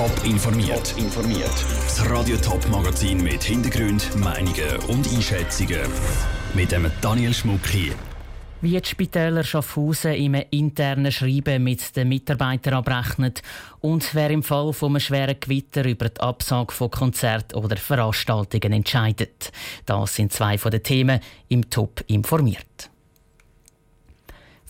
Top informiert. informiert. Das Radio Top Magazin mit Hintergrund, Meinungen und Einschätzungen mit dem Daniel Schmuck hier. Wie die Spitäler Schaffhausen im internen Schreiben mit den Mitarbeitern abrechnet und wer im Fall von einem schweren Gewitter über die Absage von Konzerten oder Veranstaltungen entscheidet. Das sind zwei von den Themen im Top informiert.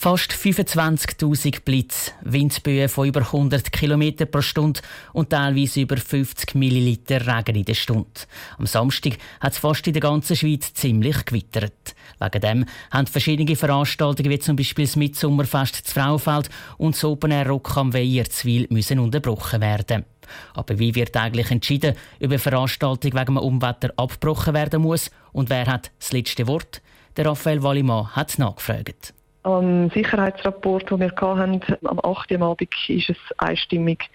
Fast 25.000 Blitz, Windböen von über 100 km pro Stunde und teilweise über 50 Milliliter Regen in der Stunde. Am Samstag hat es fast in der ganzen Schweiz ziemlich gewittert. Wegen dem haben verschiedene Veranstaltungen wie zum Beispiel das Mitsommerfest zu Frauenfeld und das Open Air Rock am Weierzwil müssen unterbrochen werden. Aber wie wird eigentlich entschieden, ob eine Veranstaltung wegen einem Umwetter abgebrochen werden muss und wer hat das letzte Wort? Der Raphael Wallimann hat nachgefragt. Am Sicherheitsrapport, den wir hatten, am 8. Uhr Abend, war es einstimmig,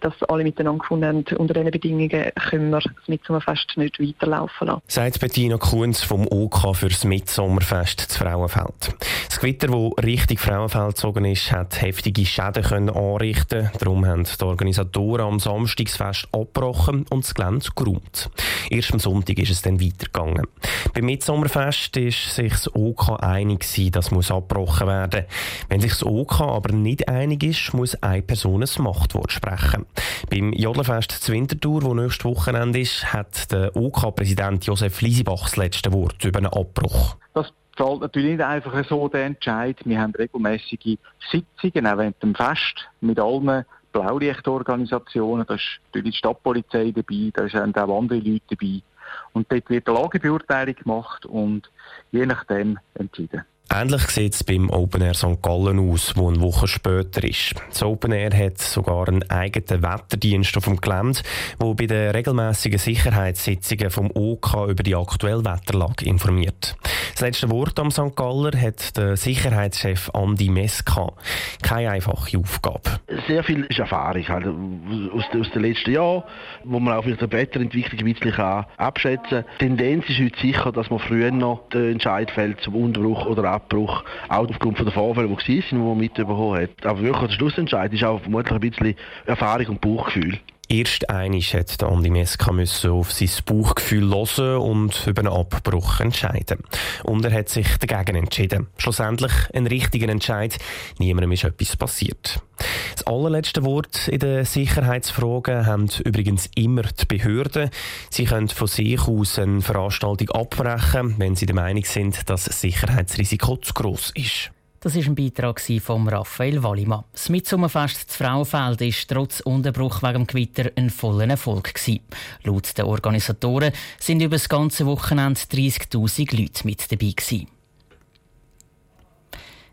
dass alle miteinander gefunden haben, unter diesen Bedingungen können wir das Mitsommerfest nicht weiterlaufen lassen. Sagt Bettina Kunz vom OK für das Mitsommerfest zu Frauenfeld. Das Gewitter, das Richtung Frauenfeld gezogen ist, hat heftige Schäden können anrichten. Darum haben die Organisatoren am Samstagsfest abgebrochen und das Gelände geräumt. Erst am Sonntag ist es dann weitergegangen. Beim Mitsommerfest ist sich das OK einig dass muss abgebrochen werden. Wenn sich das OK aber nicht einig ist, muss eine Person ein Machtwort sprechen. Beim Jodlerfest zu Winterthur, das nächstes Wochenende ist, hat der OK-Präsident Josef Liesibach das letzte Wort über einen Abbruch. Das zahlt natürlich nicht einfach so den Entscheid. Wir haben regelmäßige Sitzungen, auch während dem Fest, mit allen Blaulichtorganisationen. Da ist natürlich die Stadtpolizei dabei, da sind auch andere Leute dabei. Und dort wird eine Lagebeurteilung gemacht und je nachdem entschieden. Ähnlich sieht es beim Open Air St. Gallen aus, wo eine Woche später ist. Das Open Air hat sogar einen eigenen Wetterdienst auf dem Gelände, der bei den regelmäßigen Sicherheitssitzungen vom OK über die aktuelle Wetterlage informiert. Das letzte Wort am St. Galler hat der Sicherheitschef Andi Meska. Keine einfache Aufgabe. Sehr viel ist Erfahrung halt, aus, aus den letzten Jahren, wo man auch die Wetterentwicklung ein abschätzen kann. Die Tendenz ist heute sicher, dass man früher noch den Entscheid fällt zum Unterbruch oder Abbruch, auch aufgrund der Vorfälle, die waren, die man mitbekommen hat. Aber wirklich der Schlussentscheid ist auch vermutlich ein bisschen Erfahrung und Bauchgefühl. Erst einig hat Andi Meska auf sein Bauchgefühl hören und über einen Abbruch entscheiden. Und er hat sich dagegen entschieden. Schlussendlich ein richtiger Entscheid. Niemandem ist etwas passiert. Das allerletzte Wort in den Sicherheitsfragen haben übrigens immer die Behörden. Sie können von sich aus eine Veranstaltung abbrechen, wenn sie der Meinung sind, dass das Sicherheitsrisiko zu gross ist. Das war ein Beitrag von Raphael Wallimann. Das Mitsummerfest zu Frauenfeld war trotz Unterbruch wegen dem Gewitter ein voller Erfolg. Gewesen. Laut den Organisatoren sind über das ganze Wochenende 30.000 Leute mit dabei. Gewesen.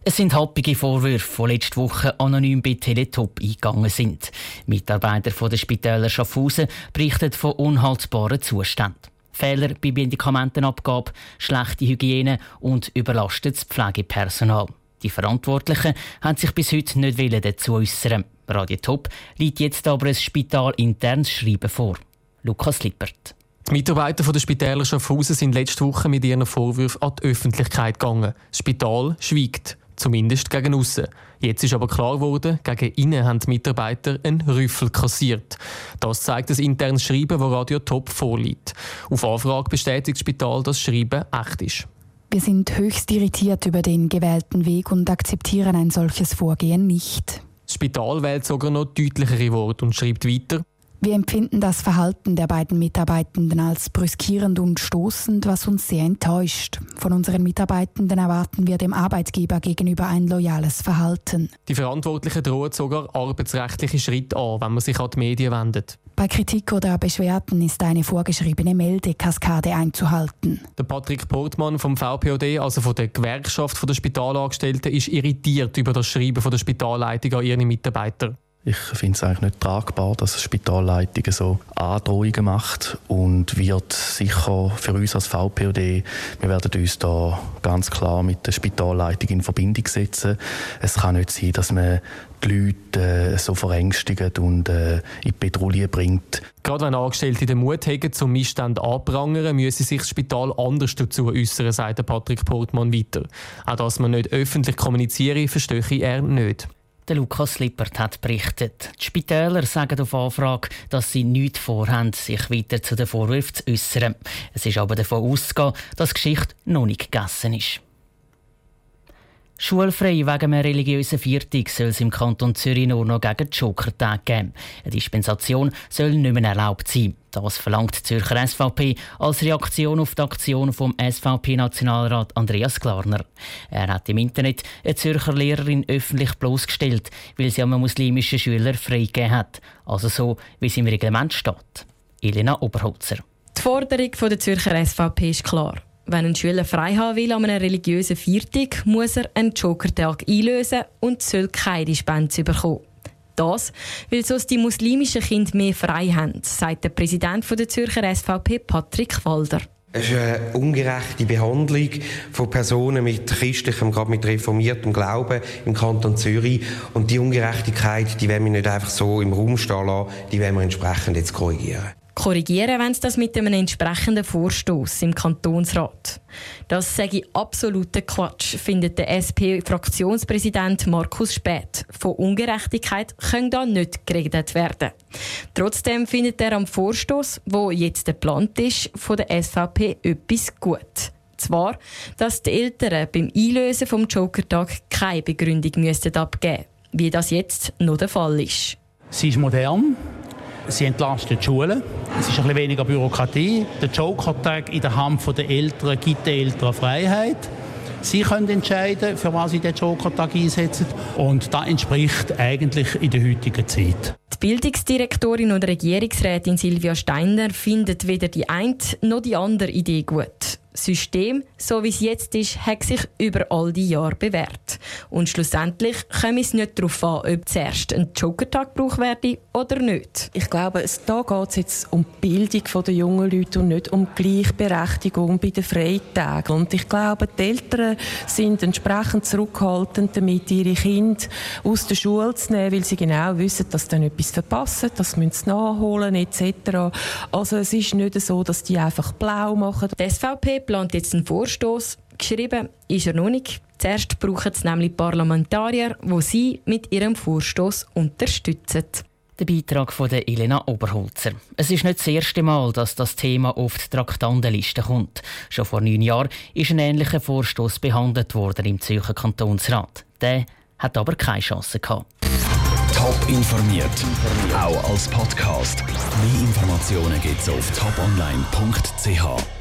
Es sind happige Vorwürfe, die letzte Woche anonym bei Teletop eingegangen sind. Mitarbeiter von der Spitäler Schaffhausen berichten von unhaltbaren Zuständen. Fehler bei Medikamentenabgabe, schlechte Hygiene und überlastetes Pflegepersonal. Die Verantwortlichen haben sich bis heute nicht dazu äußern. Radio Top liegt jetzt aber ein spitalinternes Schreiben vor. Lukas Lippert. Die Mitarbeiter der Spitäler Schaffhausen sind letzte Woche mit ihren Vorwürfen an die Öffentlichkeit gegangen. Das Spital schweigt, zumindest gegen aussen. Jetzt ist aber klar geworden, gegen innen haben die Mitarbeiter einen Rüffel kassiert. Das zeigt das internes Schreiben, das Radio Top vorliegt. Auf Anfrage bestätigt das Spital, dass das Schreiben echt ist. Wir sind höchst irritiert über den gewählten Weg und akzeptieren ein solches Vorgehen nicht. Das Spital wählt sogar noch deutlichere Worte und schreibt weiter. Wir empfinden das Verhalten der beiden Mitarbeitenden als brüskierend und stoßend, was uns sehr enttäuscht. Von unseren Mitarbeitenden erwarten wir dem Arbeitgeber gegenüber ein loyales Verhalten. Die Verantwortlichen drohen sogar arbeitsrechtliche Schritte an, wenn man sich an die Medien wendet. Bei Kritik oder Beschwerden ist eine vorgeschriebene Meldekaskade einzuhalten. Der Patrick Portmann vom VPOD, also von der Gewerkschaft der Spitalangestellten, ist irritiert über das Schreiben von der Spitalleitung an ihre Mitarbeiter. Ich finde es eigentlich nicht tragbar, dass die Spitalleitung so Androhungen macht und wird sicher für uns als VPOD, wir werden uns da ganz klar mit der Spitalleitung in Verbindung setzen. Es kann nicht sein, dass man die Leute äh, so verängstigt und äh, in die Petrouille bringt. Gerade wenn Angestellte den Mut haben, zum Missstand anprangern, müsse sich das Spital anders dazu äußern, sagt Patrick Portmann weiter. Auch dass man nicht öffentlich kommuniziere, verstehe er nicht. Der Lukas Lippert hat berichtet. Die Spitäler sagen auf Anfrage, dass sie nichts vorhaben, sich weiter zu den Vorwürfen zu äußern. Es ist aber davon auszugehen, dass die Geschichte noch nicht gegessen ist. Schulfrei wegen einem religiösen Viertag soll es im Kanton Zürich nur noch gegen Jokertag geben. Eine Dispensation soll nicht mehr erlaubt sein. Das verlangt die Zürcher SVP als Reaktion auf die Aktion vom SVP-Nationalrat Andreas Klarner. Er hat im Internet eine Zürcher Lehrerin öffentlich bloßgestellt, weil sie einem muslimischen Schüler freigegeben hat. Also so, wie es im Reglement steht. Elena Oberholzer. Die Forderung der Zürcher SVP ist klar. Wenn ein Schüler frei haben will an einem religiösen Viertag, muss er einen Jokertag einlösen und soll keine Dispens bekommen. Das, weil sonst die muslimischen Kinder mehr frei haben, sagt der Präsident der Zürcher SVP, Patrick Walder. Es ist eine ungerechte Behandlung von Personen mit christlichem, gerade mit reformiertem Glauben im Kanton Zürich. Und die Ungerechtigkeit, die wollen wir nicht einfach so im Raum stehen lassen, die wollen wir entsprechend jetzt korrigieren korrigieren wenn sie das mit einem entsprechenden Vorstoß im Kantonsrat. Das sage ich absoluter Quatsch, findet der SP-Fraktionspräsident Markus Späth. Von Ungerechtigkeit können da nicht geredet werden. Trotzdem findet er am Vorstoß, wo jetzt geplant ist, von der SVP etwas gut. Zwar, dass die Eltern beim Einlösen vom Jokertag keine Begründung müssten abgeben, wie das jetzt noch der Fall ist. Sie ist modern, Sie entlasten die Schulen. Es ist ein bisschen weniger Bürokratie. Der Joker-Tag in der Hand der Eltern gibt den Eltern Freiheit. Sie können entscheiden, für was sie den Joker-Tag einsetzen. Und das entspricht eigentlich in der heutigen Zeit. Die Bildungsdirektorin und Regierungsrätin Silvia Steiner findet weder die eine noch die andere Idee gut. System, so wie es jetzt ist, hat sich über all die Jahre bewährt. Und schlussendlich kommt es nicht darauf an, ob zuerst ein Jokertag gebraucht werde oder nicht. Ich glaube, da geht es jetzt um die Bildung der jungen Leute und nicht um Gleichberechtigung bei den Freitagen. Und ich glaube, die Eltern sind entsprechend zurückhaltend damit, ihre Kinder aus der Schule zu nehmen, weil sie genau wissen, dass sie dann etwas verpassen, dass sie nachholen etc. Also es ist nicht so, dass die einfach blau machen. Die SVP plant jetzt einen Vorstoß. Geschrieben ist er noch nicht. Zuerst brauchen es nämlich Parlamentarier, wo sie mit ihrem Vorstoß unterstützen. Der Beitrag von der Elena Oberholzer. Es ist nicht das erste Mal, dass das Thema auf die Traktandenliste kommt. Schon vor neun Jahren ist ein ähnlicher Vorstoß behandelt worden im Zürcher Kantonsrat. Der hat aber keine Chance gehabt. Top informiert, auch als Podcast. Mehr Informationen gibt es auf toponline.ch.